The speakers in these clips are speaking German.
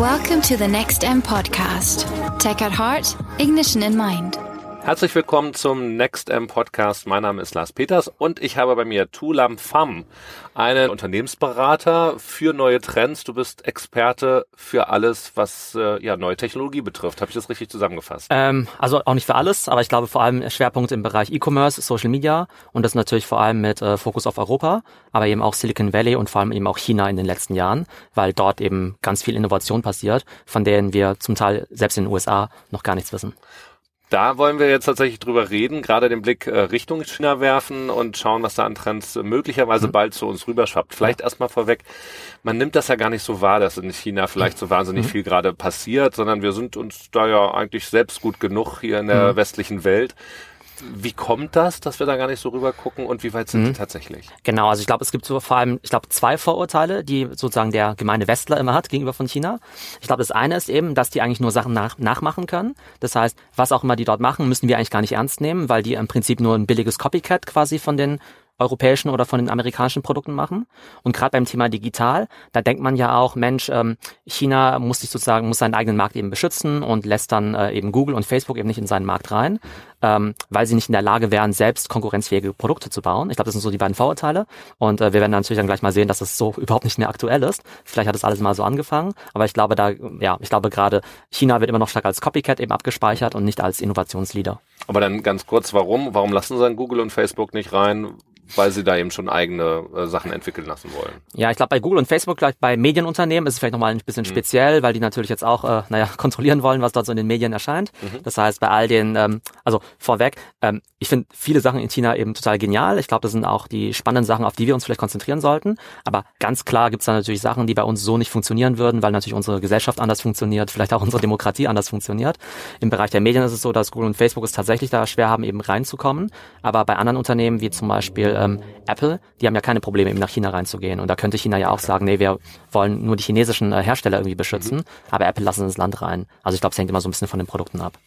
Welcome to the Next M podcast. Tech at heart, ignition in mind. Herzlich willkommen zum Next M Podcast. Mein Name ist Lars Peters und ich habe bei mir Tulam Pham, einen Unternehmensberater für neue Trends. Du bist Experte für alles, was äh, ja neue Technologie betrifft. Habe ich das richtig zusammengefasst? Ähm, also auch nicht für alles, aber ich glaube vor allem Schwerpunkt im Bereich E-Commerce, Social Media und das natürlich vor allem mit äh, Fokus auf Europa, aber eben auch Silicon Valley und vor allem eben auch China in den letzten Jahren, weil dort eben ganz viel Innovation passiert, von denen wir zum Teil selbst in den USA noch gar nichts wissen. Da wollen wir jetzt tatsächlich drüber reden, gerade den Blick äh, Richtung China werfen und schauen, was da an Trends möglicherweise mhm. bald zu uns rüberschwappt. Vielleicht ja. erstmal vorweg, man nimmt das ja gar nicht so wahr, dass in China vielleicht so wahnsinnig mhm. viel gerade passiert, sondern wir sind uns da ja eigentlich selbst gut genug hier in der mhm. westlichen Welt. Wie kommt das, dass wir da gar nicht so rüber gucken und wie weit sind mhm. die tatsächlich? Genau, also ich glaube, es gibt so vor allem, ich glaube, zwei Vorurteile, die sozusagen der gemeine Westler immer hat gegenüber von China. Ich glaube, das eine ist eben, dass die eigentlich nur Sachen nach, nachmachen können. Das heißt, was auch immer die dort machen, müssen wir eigentlich gar nicht ernst nehmen, weil die im Prinzip nur ein billiges Copycat quasi von den europäischen oder von den amerikanischen Produkten machen. Und gerade beim Thema digital, da denkt man ja auch, Mensch, ähm, China muss sich sozusagen, muss seinen eigenen Markt eben beschützen und lässt dann äh, eben Google und Facebook eben nicht in seinen Markt rein, ähm, weil sie nicht in der Lage wären, selbst konkurrenzfähige Produkte zu bauen. Ich glaube, das sind so die beiden Vorurteile. Und äh, wir werden natürlich dann gleich mal sehen, dass das so überhaupt nicht mehr aktuell ist. Vielleicht hat das alles mal so angefangen, aber ich glaube da, ja, ich glaube gerade China wird immer noch stark als Copycat eben abgespeichert und nicht als Innovationsleader. Aber dann ganz kurz, warum? Warum lassen sie dann Google und Facebook nicht rein? Weil sie da eben schon eigene äh, Sachen entwickeln lassen wollen. Ja, ich glaube bei Google und Facebook, gleich bei Medienunternehmen ist es vielleicht nochmal ein bisschen mhm. speziell, weil die natürlich jetzt auch, äh, naja, kontrollieren wollen, was dort so in den Medien erscheint. Mhm. Das heißt, bei all den, ähm, also vorweg, ähm, ich finde viele Sachen in China eben total genial. Ich glaube, das sind auch die spannenden Sachen, auf die wir uns vielleicht konzentrieren sollten. Aber ganz klar gibt es da natürlich Sachen, die bei uns so nicht funktionieren würden, weil natürlich unsere Gesellschaft anders funktioniert, vielleicht auch unsere Demokratie anders funktioniert. Im Bereich der Medien ist es so, dass Google und Facebook es tatsächlich da schwer haben, eben reinzukommen. Aber bei anderen Unternehmen, wie zum Beispiel ähm, Apple, die haben ja keine Probleme, eben nach China reinzugehen. Und da könnte China ja auch sagen, nee, wir wollen nur die chinesischen äh, Hersteller irgendwie beschützen, mhm. aber Apple lassen ins Land rein. Also ich glaube, es hängt immer so ein bisschen von den Produkten ab.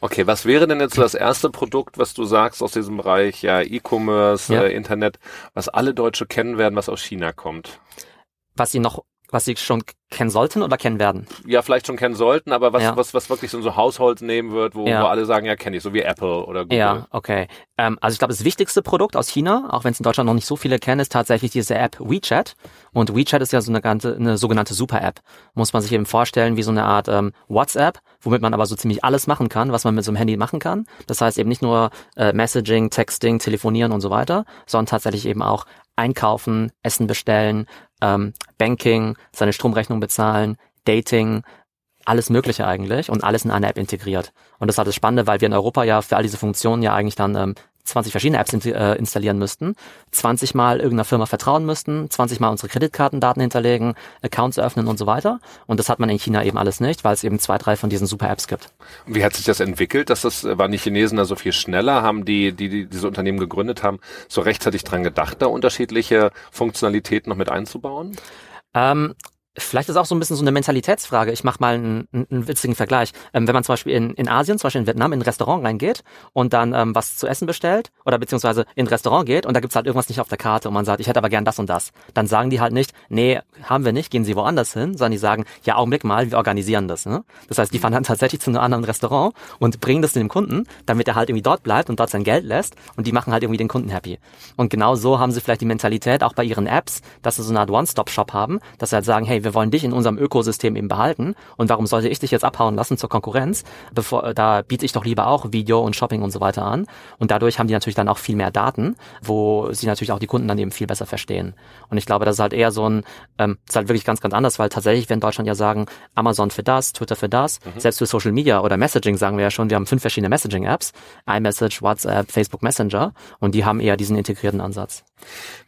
Okay, was wäre denn jetzt das erste Produkt, was du sagst aus diesem Bereich, ja, E-Commerce, ja. äh, Internet, was alle Deutsche kennen werden, was aus China kommt? Was sie noch was sie schon kennen sollten oder kennen werden? Ja, vielleicht schon kennen sollten, aber was, ja. was, was wirklich so, so Households nehmen wird, wo, ja. wo alle sagen, ja, kenne ich, so wie Apple oder Google. Ja, okay. Ähm, also ich glaube, das wichtigste Produkt aus China, auch wenn es in Deutschland noch nicht so viele kennen, ist tatsächlich diese App WeChat. Und WeChat ist ja so eine, ganze, eine sogenannte Super-App. Muss man sich eben vorstellen wie so eine Art ähm, WhatsApp, womit man aber so ziemlich alles machen kann, was man mit so einem Handy machen kann. Das heißt eben nicht nur äh, Messaging, Texting, Telefonieren und so weiter, sondern tatsächlich eben auch einkaufen, Essen bestellen, ähm, Banking, seine Stromrechnung bezahlen, Dating, alles Mögliche eigentlich und alles in eine App integriert. Und das ist halt das Spannende, weil wir in Europa ja für all diese Funktionen ja eigentlich dann ähm, 20 verschiedene Apps äh, installieren müssten, 20 Mal irgendeiner Firma vertrauen müssten, 20 Mal unsere Kreditkartendaten hinterlegen, Accounts öffnen und so weiter. Und das hat man in China eben alles nicht, weil es eben zwei, drei von diesen Super-Apps gibt. Wie hat sich das entwickelt? Dass das, waren die Chinesen da so viel schneller? Haben die, die, die diese Unternehmen gegründet haben, so rechtzeitig dran gedacht, da unterschiedliche Funktionalitäten noch mit einzubauen? Ähm, Vielleicht ist auch so ein bisschen so eine Mentalitätsfrage. Ich mache mal einen, einen, witzigen Vergleich. Ähm, wenn man zum Beispiel in, in Asien, zum Beispiel in Vietnam, in ein Restaurant reingeht und dann ähm, was zu essen bestellt oder beziehungsweise in ein Restaurant geht und da gibt's halt irgendwas nicht auf der Karte und man sagt, ich hätte aber gern das und das. Dann sagen die halt nicht, nee, haben wir nicht, gehen sie woanders hin, sondern die sagen, ja, Augenblick mal, wir organisieren das. Ne? Das heißt, die fahren dann tatsächlich zu einem anderen Restaurant und bringen das dem Kunden, damit er halt irgendwie dort bleibt und dort sein Geld lässt und die machen halt irgendwie den Kunden happy. Und genau so haben sie vielleicht die Mentalität auch bei ihren Apps, dass sie so eine Art One-Stop-Shop haben, dass sie halt sagen, hey, wir wollen dich in unserem Ökosystem eben behalten. Und warum sollte ich dich jetzt abhauen lassen zur Konkurrenz? Bevor, äh, da biete ich doch lieber auch Video und Shopping und so weiter an. Und dadurch haben die natürlich dann auch viel mehr Daten, wo sie natürlich auch die Kunden dann eben viel besser verstehen. Und ich glaube, das ist halt eher so ein, ähm, ist halt wirklich ganz, ganz anders, weil tatsächlich wir in Deutschland ja sagen, Amazon für das, Twitter für das, mhm. selbst für Social Media oder Messaging sagen wir ja schon, wir haben fünf verschiedene Messaging-Apps, iMessage, WhatsApp, Facebook Messenger und die haben eher diesen integrierten Ansatz.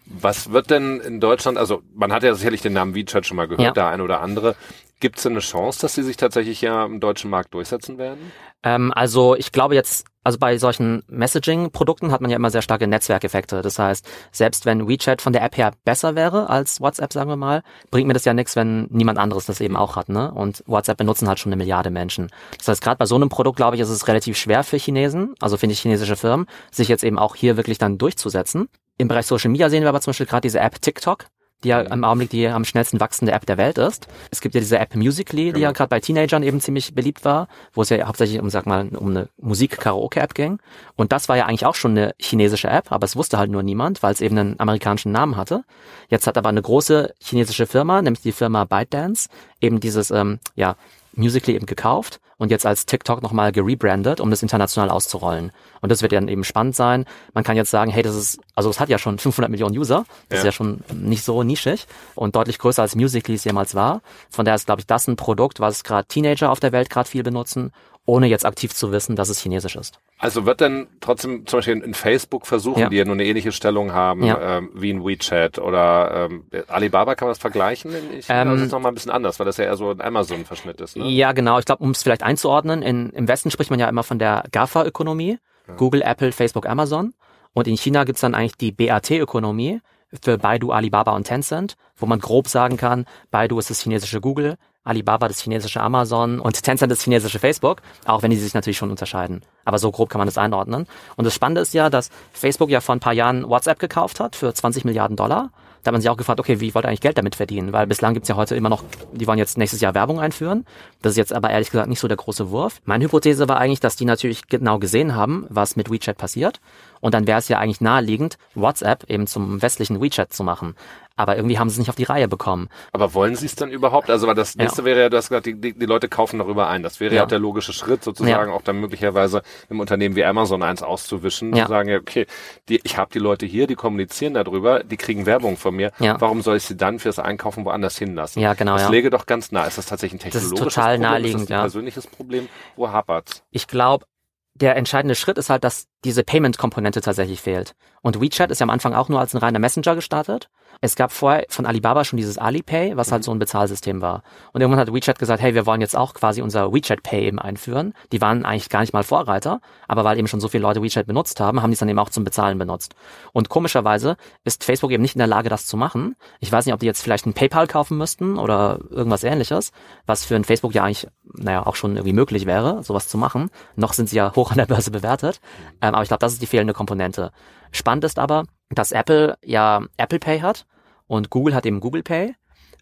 Was wird denn in Deutschland, also man hat ja sicherlich den Namen WeChat schon mal gehört, ja. der ein oder andere. Gibt es eine Chance, dass sie sich tatsächlich ja im deutschen Markt durchsetzen werden? Ähm, also ich glaube jetzt, also bei solchen Messaging-Produkten hat man ja immer sehr starke Netzwerkeffekte. Das heißt, selbst wenn WeChat von der App her besser wäre als WhatsApp, sagen wir mal, bringt mir das ja nichts, wenn niemand anderes das eben auch hat. Ne? Und WhatsApp benutzen halt schon eine Milliarde Menschen. Das heißt, gerade bei so einem Produkt, glaube ich, ist es relativ schwer für Chinesen, also finde ich chinesische Firmen, sich jetzt eben auch hier wirklich dann durchzusetzen. Im Bereich Social Media sehen wir aber zum Beispiel gerade diese App TikTok, die ja im Augenblick die am schnellsten wachsende App der Welt ist. Es gibt ja diese App Musically, die ja gerade bei Teenagern eben ziemlich beliebt war, wo es ja hauptsächlich um, sag mal, um eine Musik-Karaoke-App ging. Und das war ja eigentlich auch schon eine chinesische App, aber es wusste halt nur niemand, weil es eben einen amerikanischen Namen hatte. Jetzt hat aber eine große chinesische Firma, nämlich die Firma ByteDance, eben dieses, ähm, ja, Musically eben gekauft und jetzt als TikTok nochmal gerebrandet, um das international auszurollen. Und das wird dann eben spannend sein. Man kann jetzt sagen, hey, das ist, also es hat ja schon 500 Millionen User. Das ja. ist ja schon nicht so nischig und deutlich größer als Musically es jemals war. Von daher ist, glaube ich, das ein Produkt, was gerade Teenager auf der Welt gerade viel benutzen ohne jetzt aktiv zu wissen, dass es chinesisch ist. Also wird denn trotzdem zum Beispiel in Facebook versuchen, ja. die ja nur eine ähnliche Stellung haben ja. ähm, wie in WeChat oder ähm, Alibaba, kann man das vergleichen? China ähm, ist es nochmal ein bisschen anders, weil das ja eher so ein Amazon-Verschnitt ist. Ne? Ja, genau. Ich glaube, um es vielleicht einzuordnen, in, im Westen spricht man ja immer von der GAFA-Ökonomie, ja. Google, Apple, Facebook, Amazon. Und in China gibt's dann eigentlich die BAT-Ökonomie für Baidu, Alibaba und Tencent, wo man grob sagen kann, Baidu ist das chinesische Google, Alibaba das chinesische Amazon und Tencent das chinesische Facebook, auch wenn die sich natürlich schon unterscheiden. Aber so grob kann man das einordnen. Und das Spannende ist ja, dass Facebook ja vor ein paar Jahren WhatsApp gekauft hat für 20 Milliarden Dollar. Da hat man sich auch gefragt, okay, wie wollt ihr eigentlich Geld damit verdienen? Weil bislang gibt's ja heute immer noch, die wollen jetzt nächstes Jahr Werbung einführen. Das ist jetzt aber ehrlich gesagt nicht so der große Wurf. Meine Hypothese war eigentlich, dass die natürlich genau gesehen haben, was mit WeChat passiert. Und dann wäre es ja eigentlich naheliegend, WhatsApp eben zum westlichen WeChat zu machen. Aber irgendwie haben sie es nicht auf die Reihe bekommen. Aber wollen sie es dann überhaupt? Also weil das nächste ja. wäre ja, du hast gesagt, die, die, die Leute kaufen darüber ein. Das wäre ja, ja auch der logische Schritt, sozusagen ja. auch dann möglicherweise im Unternehmen wie Amazon eins auszuwischen, ja. zu sagen, ja, okay, die, ich habe die Leute hier, die kommunizieren darüber, die kriegen Werbung von mir. Ja. Warum soll ich sie dann fürs Einkaufen woanders hinlassen? Ja, genau. Das ja. lege doch ganz nah. Ist das tatsächlich ein technologisches das ist total Problem? naheliegend, ist das ein ja. persönliches Problem? Wo hapert's? Ich glaube, der entscheidende Schritt ist halt, dass diese Payment-Komponente tatsächlich fehlt. Und WeChat ist ja am Anfang auch nur als ein reiner Messenger gestartet. Es gab vorher von Alibaba schon dieses Alipay, was halt mhm. so ein Bezahlsystem war. Und irgendwann hat WeChat gesagt, hey, wir wollen jetzt auch quasi unser WeChat Pay eben einführen. Die waren eigentlich gar nicht mal Vorreiter, aber weil eben schon so viele Leute WeChat benutzt haben, haben die es dann eben auch zum Bezahlen benutzt. Und komischerweise ist Facebook eben nicht in der Lage, das zu machen. Ich weiß nicht, ob die jetzt vielleicht ein PayPal kaufen müssten oder irgendwas ähnliches, was für ein Facebook ja eigentlich, naja, auch schon irgendwie möglich wäre, sowas zu machen. Noch sind sie ja hoch an der Börse bewertet. Ähm, aber ich glaube, das ist die fehlende Komponente. Spannend ist aber, dass Apple ja Apple Pay hat und Google hat eben Google Pay.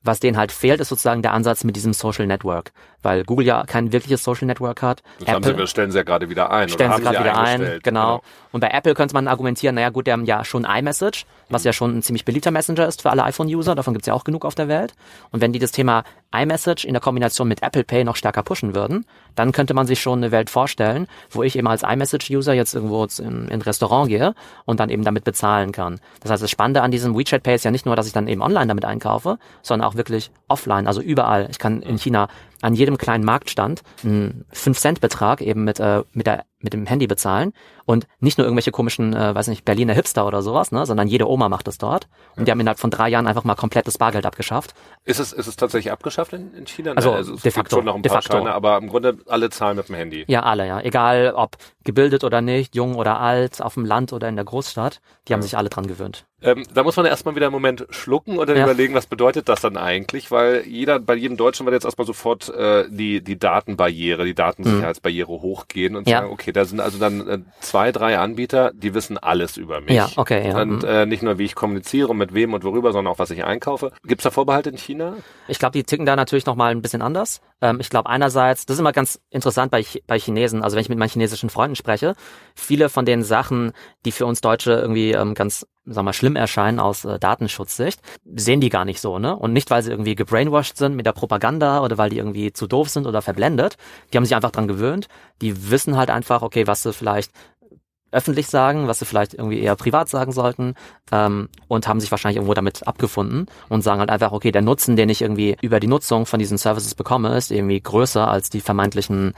Was denen halt fehlt, ist sozusagen der Ansatz mit diesem Social Network, weil Google ja kein wirkliches Social Network hat. Das Apple, sie, stellen sie ja gerade wieder ein. Stellen sie gerade wieder ein, genau. genau. Und bei Apple könnte man argumentieren, naja gut, die haben ja schon iMessage, was ja schon ein ziemlich beliebter Messenger ist für alle iPhone-User, davon gibt's ja auch genug auf der Welt. Und wenn die das Thema iMessage in der Kombination mit Apple Pay noch stärker pushen würden, dann könnte man sich schon eine Welt vorstellen, wo ich eben als iMessage-User jetzt irgendwo in, in Restaurant gehe und dann eben damit bezahlen kann. Das heißt, das Spannende an diesem WeChat Pay ist ja nicht nur, dass ich dann eben online damit einkaufe, sondern auch wirklich offline, also überall. Ich kann in China an jedem kleinen Marktstand einen 5-Cent-Betrag eben mit, äh, mit, der, mit dem Handy bezahlen und nicht nur irgendwelche komischen, äh, weiß nicht, Berliner Hipster oder sowas, ne, sondern jede Oma macht das dort und die haben innerhalb von drei Jahren einfach mal komplett das Bargeld abgeschafft. Ist es, ist es tatsächlich abgeschafft in, in China? Also, also es de facto, schon noch ein paar Scheine, aber im Grunde alle zahlen mit dem Handy. Ja, alle, ja. Egal ob gebildet oder nicht, jung oder alt, auf dem Land oder in der Großstadt, die ja. haben sich alle dran gewöhnt. Ähm, da muss man erstmal wieder einen Moment schlucken und dann ja. überlegen, was bedeutet das dann eigentlich, weil jeder, bei jedem Deutschen wird jetzt erstmal sofort äh, die, die Datenbarriere, die Datensicherheitsbarriere mhm. hochgehen und ja. sagen, okay, da sind also dann äh, zwei, drei Anbieter, die wissen alles über mich. Ja, okay. Ja. Und mhm. äh, nicht nur, wie ich kommuniziere mit wem und worüber, sondern auch, was ich einkaufe. Gibt es da Vorbehalte in China? Ich glaube, die ticken da natürlich nochmal ein bisschen anders. Ähm, ich glaube einerseits, das ist immer ganz interessant bei, bei Chinesen, also wenn ich mit meinen chinesischen Freunden spreche, viele von den Sachen, die für uns Deutsche irgendwie ähm, ganz sag mal, schlimm erscheinen aus äh, Datenschutzsicht, sehen die gar nicht so, ne? Und nicht, weil sie irgendwie gebrainwashed sind mit der Propaganda oder weil die irgendwie zu doof sind oder verblendet. Die haben sich einfach dran gewöhnt. Die wissen halt einfach, okay, was sie vielleicht öffentlich sagen, was sie vielleicht irgendwie eher privat sagen sollten ähm, und haben sich wahrscheinlich irgendwo damit abgefunden und sagen halt einfach, okay, der Nutzen, den ich irgendwie über die Nutzung von diesen Services bekomme, ist irgendwie größer als die vermeintlichen,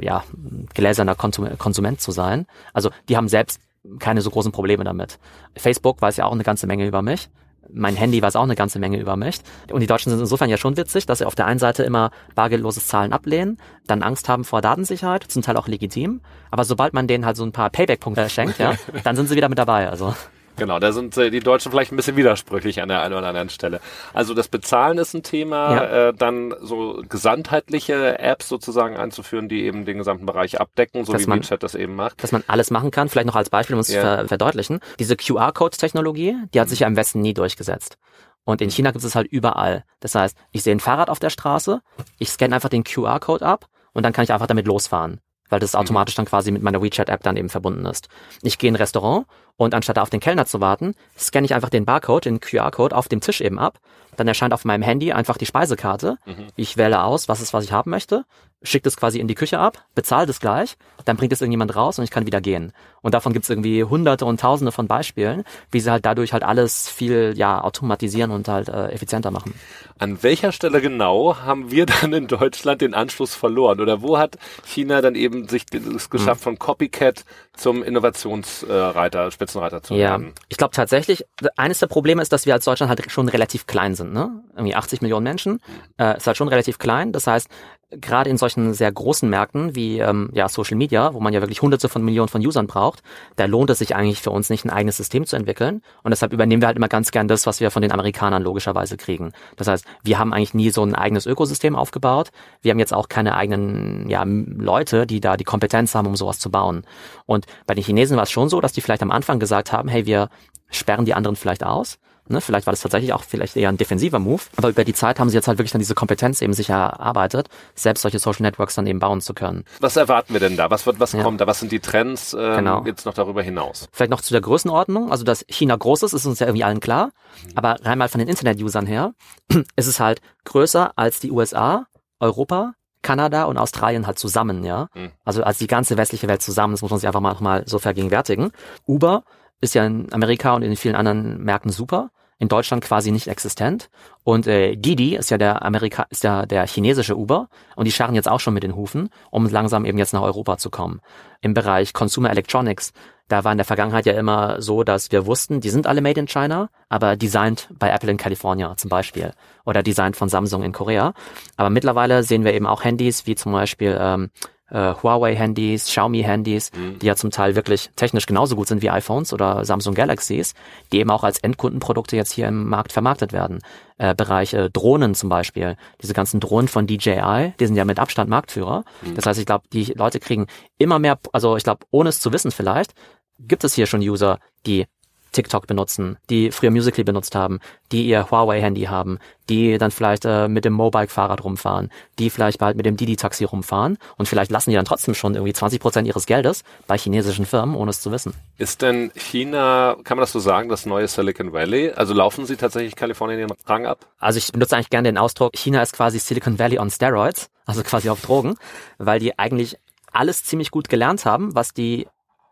ja, gläserner Konsum Konsument zu sein. Also die haben selbst keine so großen Probleme damit. Facebook weiß ja auch eine ganze Menge über mich. Mein Handy weiß auch eine ganze Menge über mich. Und die Deutschen sind insofern ja schon witzig, dass sie auf der einen Seite immer bargeldloses Zahlen ablehnen, dann Angst haben vor Datensicherheit, zum Teil auch legitim. Aber sobald man denen halt so ein paar Payback-Punkte schenkt, ja, dann sind sie wieder mit dabei. Also. Genau, da sind äh, die Deutschen vielleicht ein bisschen widersprüchlich an der einen oder anderen Stelle. Also das Bezahlen ist ein Thema, ja. äh, dann so gesamtheitliche Apps sozusagen einzuführen, die eben den gesamten Bereich abdecken, so dass wie man, WeChat das eben macht. Dass man alles machen kann, vielleicht noch als Beispiel, um es zu ver verdeutlichen. Diese QR-Code-Technologie, die hat sich ja im Westen nie durchgesetzt. Und in China gibt es halt überall. Das heißt, ich sehe ein Fahrrad auf der Straße, ich scanne einfach den QR-Code ab und dann kann ich einfach damit losfahren weil das automatisch dann quasi mit meiner WeChat-App dann eben verbunden ist. Ich gehe in ein Restaurant und anstatt auf den Kellner zu warten, scanne ich einfach den Barcode, den QR-Code auf dem Tisch eben ab. Dann erscheint auf meinem Handy einfach die Speisekarte. Mhm. Ich wähle aus, was ist, was ich haben möchte schickt es quasi in die Küche ab, bezahlt es gleich, dann bringt es irgendjemand raus und ich kann wieder gehen. Und davon gibt es irgendwie hunderte und tausende von Beispielen, wie sie halt dadurch halt alles viel ja automatisieren und halt äh, effizienter machen. An welcher Stelle genau haben wir dann in Deutschland den Anschluss verloren? Oder wo hat China dann eben sich es geschafft, mhm. von Copycat zum Innovationsreiter, Spitzenreiter zu werden? Ja, ich glaube tatsächlich, eines der Probleme ist, dass wir als Deutschland halt schon relativ klein sind. Ne? Irgendwie 80 Millionen Menschen, äh, ist halt schon relativ klein. Das heißt, gerade in solchen sehr großen Märkten wie ähm, ja, Social Media, wo man ja wirklich hunderte von Millionen von Usern braucht, da lohnt es sich eigentlich für uns nicht ein eigenes System zu entwickeln. Und deshalb übernehmen wir halt immer ganz gern das, was wir von den Amerikanern logischerweise kriegen. Das heißt, wir haben eigentlich nie so ein eigenes Ökosystem aufgebaut. Wir haben jetzt auch keine eigenen ja, Leute, die da die Kompetenz haben, um sowas zu bauen. Und bei den Chinesen war es schon so, dass die vielleicht am Anfang gesagt haben, hey, wir sperren die anderen vielleicht aus. Ne, vielleicht war das tatsächlich auch vielleicht eher ein defensiver Move, aber über die Zeit haben sie jetzt halt wirklich dann diese Kompetenz eben sich erarbeitet, selbst solche Social Networks dann eben bauen zu können. Was erwarten wir denn da? Was wird, was ja. kommt da? Was sind die Trends ähm, genau. jetzt noch darüber hinaus? Vielleicht noch zu der Größenordnung. Also, dass China groß ist, ist uns ja irgendwie allen klar. Aber rein mal von den Internet-Usern her, ist es halt größer als die USA, Europa, Kanada und Australien halt zusammen, ja. Mhm. Also als die ganze westliche Welt zusammen, das muss man sich einfach mal, mal so vergegenwärtigen. Uber ist ja in Amerika und in vielen anderen Märkten super in Deutschland quasi nicht existent. Und äh, Didi ist ja der Amerika, ist ja der chinesische Uber und die scharren jetzt auch schon mit den Hufen, um langsam eben jetzt nach Europa zu kommen. Im Bereich Consumer Electronics, da war in der Vergangenheit ja immer so, dass wir wussten, die sind alle made in China, aber designed bei Apple in California zum Beispiel oder designed von Samsung in Korea. Aber mittlerweile sehen wir eben auch Handys wie zum Beispiel ähm, äh, Huawei-Handys, Xiaomi-Handys, mhm. die ja zum Teil wirklich technisch genauso gut sind wie iPhones oder Samsung Galaxies, die eben auch als Endkundenprodukte jetzt hier im Markt vermarktet werden. Äh, Bereich äh, Drohnen zum Beispiel, diese ganzen Drohnen von DJI, die sind ja mit Abstand Marktführer. Mhm. Das heißt, ich glaube, die Leute kriegen immer mehr, also ich glaube, ohne es zu wissen vielleicht, gibt es hier schon User, die TikTok benutzen, die früher Musical.ly benutzt haben, die ihr Huawei-Handy haben, die dann vielleicht äh, mit dem Mobike-Fahrrad rumfahren, die vielleicht bald mit dem Didi-Taxi rumfahren und vielleicht lassen die dann trotzdem schon irgendwie 20 Prozent ihres Geldes bei chinesischen Firmen, ohne es zu wissen. Ist denn China, kann man das so sagen, das neue Silicon Valley? Also laufen sie tatsächlich Kalifornien den Rang ab? Also ich benutze eigentlich gerne den Ausdruck, China ist quasi Silicon Valley on Steroids, also quasi auf Drogen, weil die eigentlich alles ziemlich gut gelernt haben, was die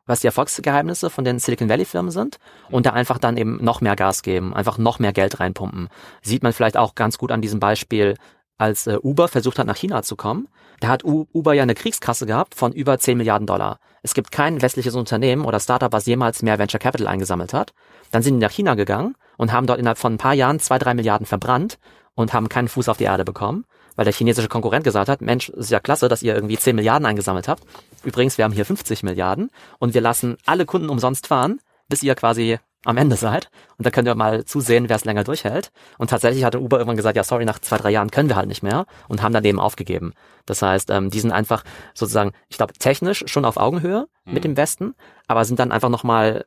was die Erfolgsgeheimnisse von den Silicon Valley Firmen sind und da einfach dann eben noch mehr Gas geben, einfach noch mehr Geld reinpumpen. Sieht man vielleicht auch ganz gut an diesem Beispiel, als äh, Uber versucht hat, nach China zu kommen. Da hat Uber ja eine Kriegskasse gehabt von über 10 Milliarden Dollar. Es gibt kein westliches Unternehmen oder Startup, was jemals mehr Venture Capital eingesammelt hat. Dann sind die nach China gegangen und haben dort innerhalb von ein paar Jahren zwei, drei Milliarden verbrannt und haben keinen Fuß auf die Erde bekommen weil der chinesische Konkurrent gesagt hat, Mensch, ist ja klasse, dass ihr irgendwie 10 Milliarden eingesammelt habt. Übrigens, wir haben hier 50 Milliarden und wir lassen alle Kunden umsonst fahren, bis ihr quasi am Ende seid. Und dann könnt ihr mal zusehen, wer es länger durchhält. Und tatsächlich hat Uber irgendwann gesagt, ja, sorry, nach zwei, drei Jahren können wir halt nicht mehr und haben dann eben aufgegeben. Das heißt, ähm, die sind einfach sozusagen, ich glaube, technisch schon auf Augenhöhe mhm. mit dem Westen, aber sind dann einfach nochmal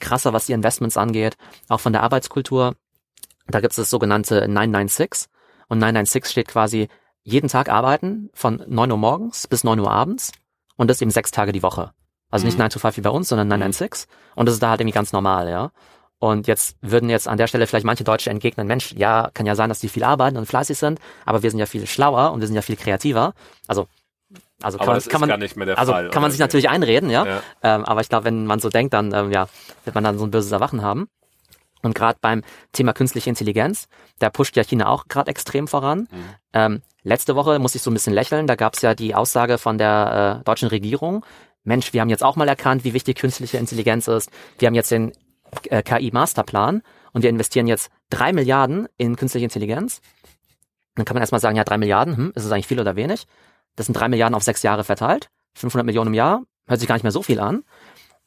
krasser, was die Investments angeht, auch von der Arbeitskultur. Da gibt es das sogenannte 996. Und 996 steht quasi jeden Tag arbeiten von 9 Uhr morgens bis 9 Uhr abends und das eben sechs Tage die Woche. Also nicht 9 mhm. to 5 wie bei uns, sondern 996. Und das ist da halt irgendwie ganz normal, ja. Und jetzt würden jetzt an der Stelle vielleicht manche Deutsche entgegnen, Mensch, ja, kann ja sein, dass die viel arbeiten und fleißig sind, aber wir sind ja viel schlauer und wir sind ja viel kreativer. Also also kann, man, kann man, also Fall, kann man sich natürlich einreden, ja. ja. Ähm, aber ich glaube, wenn man so denkt, dann ähm, ja, wird man dann so ein böses Erwachen haben. Und gerade beim Thema künstliche Intelligenz, da pusht ja China auch gerade extrem voran. Mhm. Ähm, letzte Woche muss ich so ein bisschen lächeln, da gab es ja die Aussage von der äh, deutschen Regierung, Mensch, wir haben jetzt auch mal erkannt, wie wichtig künstliche Intelligenz ist. Wir haben jetzt den äh, KI-Masterplan und wir investieren jetzt drei Milliarden in künstliche Intelligenz. Dann kann man erstmal sagen, ja, drei Milliarden, hm, ist es eigentlich viel oder wenig? Das sind drei Milliarden auf sechs Jahre verteilt, 500 Millionen im Jahr, hört sich gar nicht mehr so viel an.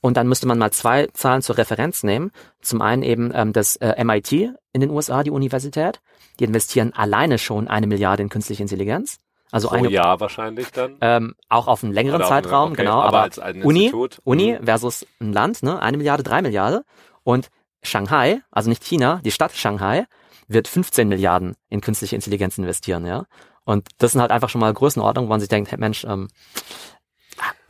Und dann müsste man mal zwei Zahlen zur Referenz nehmen. Zum einen eben ähm, das äh, MIT in den USA, die Universität. Die investieren alleine schon eine Milliarde in künstliche Intelligenz. Also Pro eine, Jahr wahrscheinlich dann? Ähm, auch auf einen längeren Zeitraum, okay, genau. Aber, aber Uni, Institut. Uni mhm. versus ein Land, ne? Eine Milliarde, drei Milliarde. Und Shanghai, also nicht China, die Stadt Shanghai, wird 15 Milliarden in künstliche Intelligenz investieren, ja. Und das sind halt einfach schon mal Größenordnungen, wo man sich denkt, hey Mensch, ähm,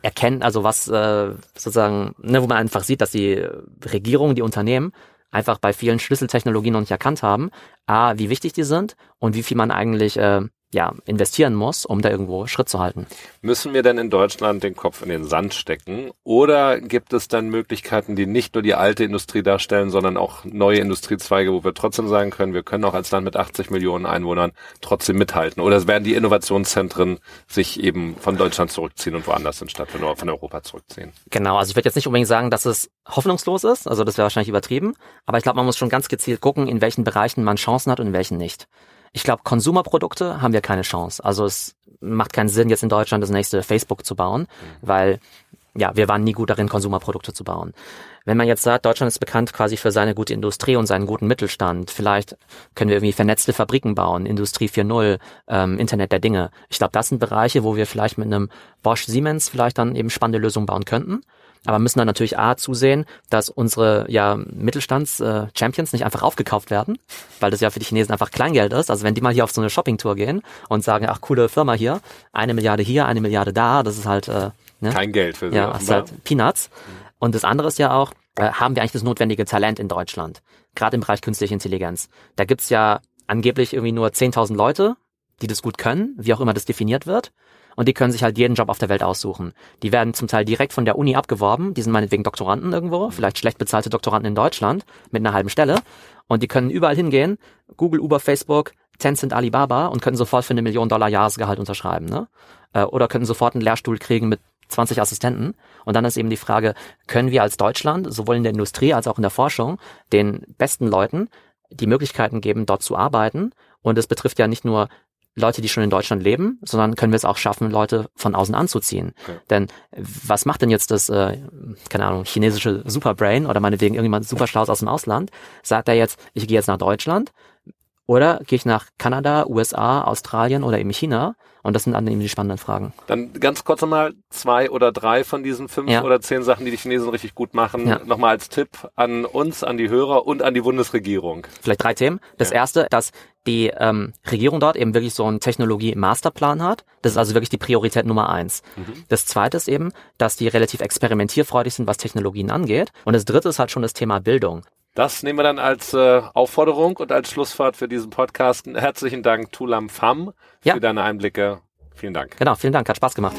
erkennen, also was äh, sozusagen, ne, wo man einfach sieht, dass die Regierungen, die Unternehmen einfach bei vielen Schlüsseltechnologien noch nicht erkannt haben, a, wie wichtig die sind und wie viel man eigentlich äh, ja, investieren muss, um da irgendwo Schritt zu halten. Müssen wir denn in Deutschland den Kopf in den Sand stecken? Oder gibt es dann Möglichkeiten, die nicht nur die alte Industrie darstellen, sondern auch neue Industriezweige, wo wir trotzdem sagen können, wir können auch als Land mit 80 Millionen Einwohnern trotzdem mithalten? Oder werden die Innovationszentren sich eben von Deutschland zurückziehen und woanders in Stadt von Europa zurückziehen? Genau, also ich würde jetzt nicht unbedingt sagen, dass es hoffnungslos ist, also das wäre wahrscheinlich übertrieben, aber ich glaube, man muss schon ganz gezielt gucken, in welchen Bereichen man Chancen hat und in welchen nicht. Ich glaube, Konsumerprodukte haben wir keine Chance. Also es macht keinen Sinn, jetzt in Deutschland das nächste Facebook zu bauen, weil ja, wir waren nie gut darin, Konsumerprodukte zu bauen. Wenn man jetzt sagt, Deutschland ist bekannt quasi für seine gute Industrie und seinen guten Mittelstand, vielleicht können wir irgendwie vernetzte Fabriken bauen, Industrie 4.0, ähm, Internet der Dinge. Ich glaube, das sind Bereiche, wo wir vielleicht mit einem Bosch Siemens vielleicht dann eben spannende Lösungen bauen könnten aber müssen dann natürlich A zusehen, dass unsere ja Mittelstands-Champions äh, nicht einfach aufgekauft werden, weil das ja für die Chinesen einfach Kleingeld ist. Also wenn die mal hier auf so eine Shoppingtour gehen und sagen, ach coole Firma hier, eine Milliarde hier, eine Milliarde da, das ist halt äh, ne? kein Geld für sie. Ja, ist halt Peanuts. Und das andere ist ja auch, äh, haben wir eigentlich das notwendige Talent in Deutschland, gerade im Bereich künstliche Intelligenz. Da gibt's ja angeblich irgendwie nur 10.000 Leute, die das gut können, wie auch immer das definiert wird und die können sich halt jeden Job auf der Welt aussuchen. Die werden zum Teil direkt von der Uni abgeworben, die sind meinetwegen Doktoranden irgendwo, vielleicht schlecht bezahlte Doktoranden in Deutschland mit einer halben Stelle und die können überall hingehen, Google, Uber, Facebook, Tencent, Alibaba und können sofort für eine Million Dollar Jahresgehalt unterschreiben. Ne? Äh, oder können sofort einen Lehrstuhl kriegen mit 20 Assistenten. Und dann ist eben die Frage, können wir als Deutschland, sowohl in der Industrie als auch in der Forschung, den besten Leuten die Möglichkeiten geben, dort zu arbeiten. Und es betrifft ja nicht nur Leute, die schon in Deutschland leben, sondern können wir es auch schaffen, Leute von außen anzuziehen. Okay. Denn was macht denn jetzt das, äh, keine Ahnung, chinesische Superbrain oder meinetwegen irgendjemand super schlau aus dem Ausland? Sagt er jetzt, ich gehe jetzt nach Deutschland oder gehe ich nach Kanada, USA, Australien oder eben China? Und das sind dann eben die spannenden Fragen. Dann ganz kurz nochmal zwei oder drei von diesen fünf ja. oder zehn Sachen, die die Chinesen richtig gut machen. Ja. Nochmal als Tipp an uns, an die Hörer und an die Bundesregierung. Vielleicht drei Themen. Das ja. erste, dass die ähm, Regierung dort eben wirklich so einen Technologie-Masterplan hat. Das ist also wirklich die Priorität Nummer eins. Mhm. Das zweite ist eben, dass die relativ experimentierfreudig sind, was Technologien angeht. Und das dritte ist halt schon das Thema Bildung. Das nehmen wir dann als äh, Aufforderung und als Schlussfahrt für diesen Podcast. Herzlichen Dank, Tulam Pham, für ja. deine Einblicke. Vielen Dank. Genau, vielen Dank, hat Spaß gemacht.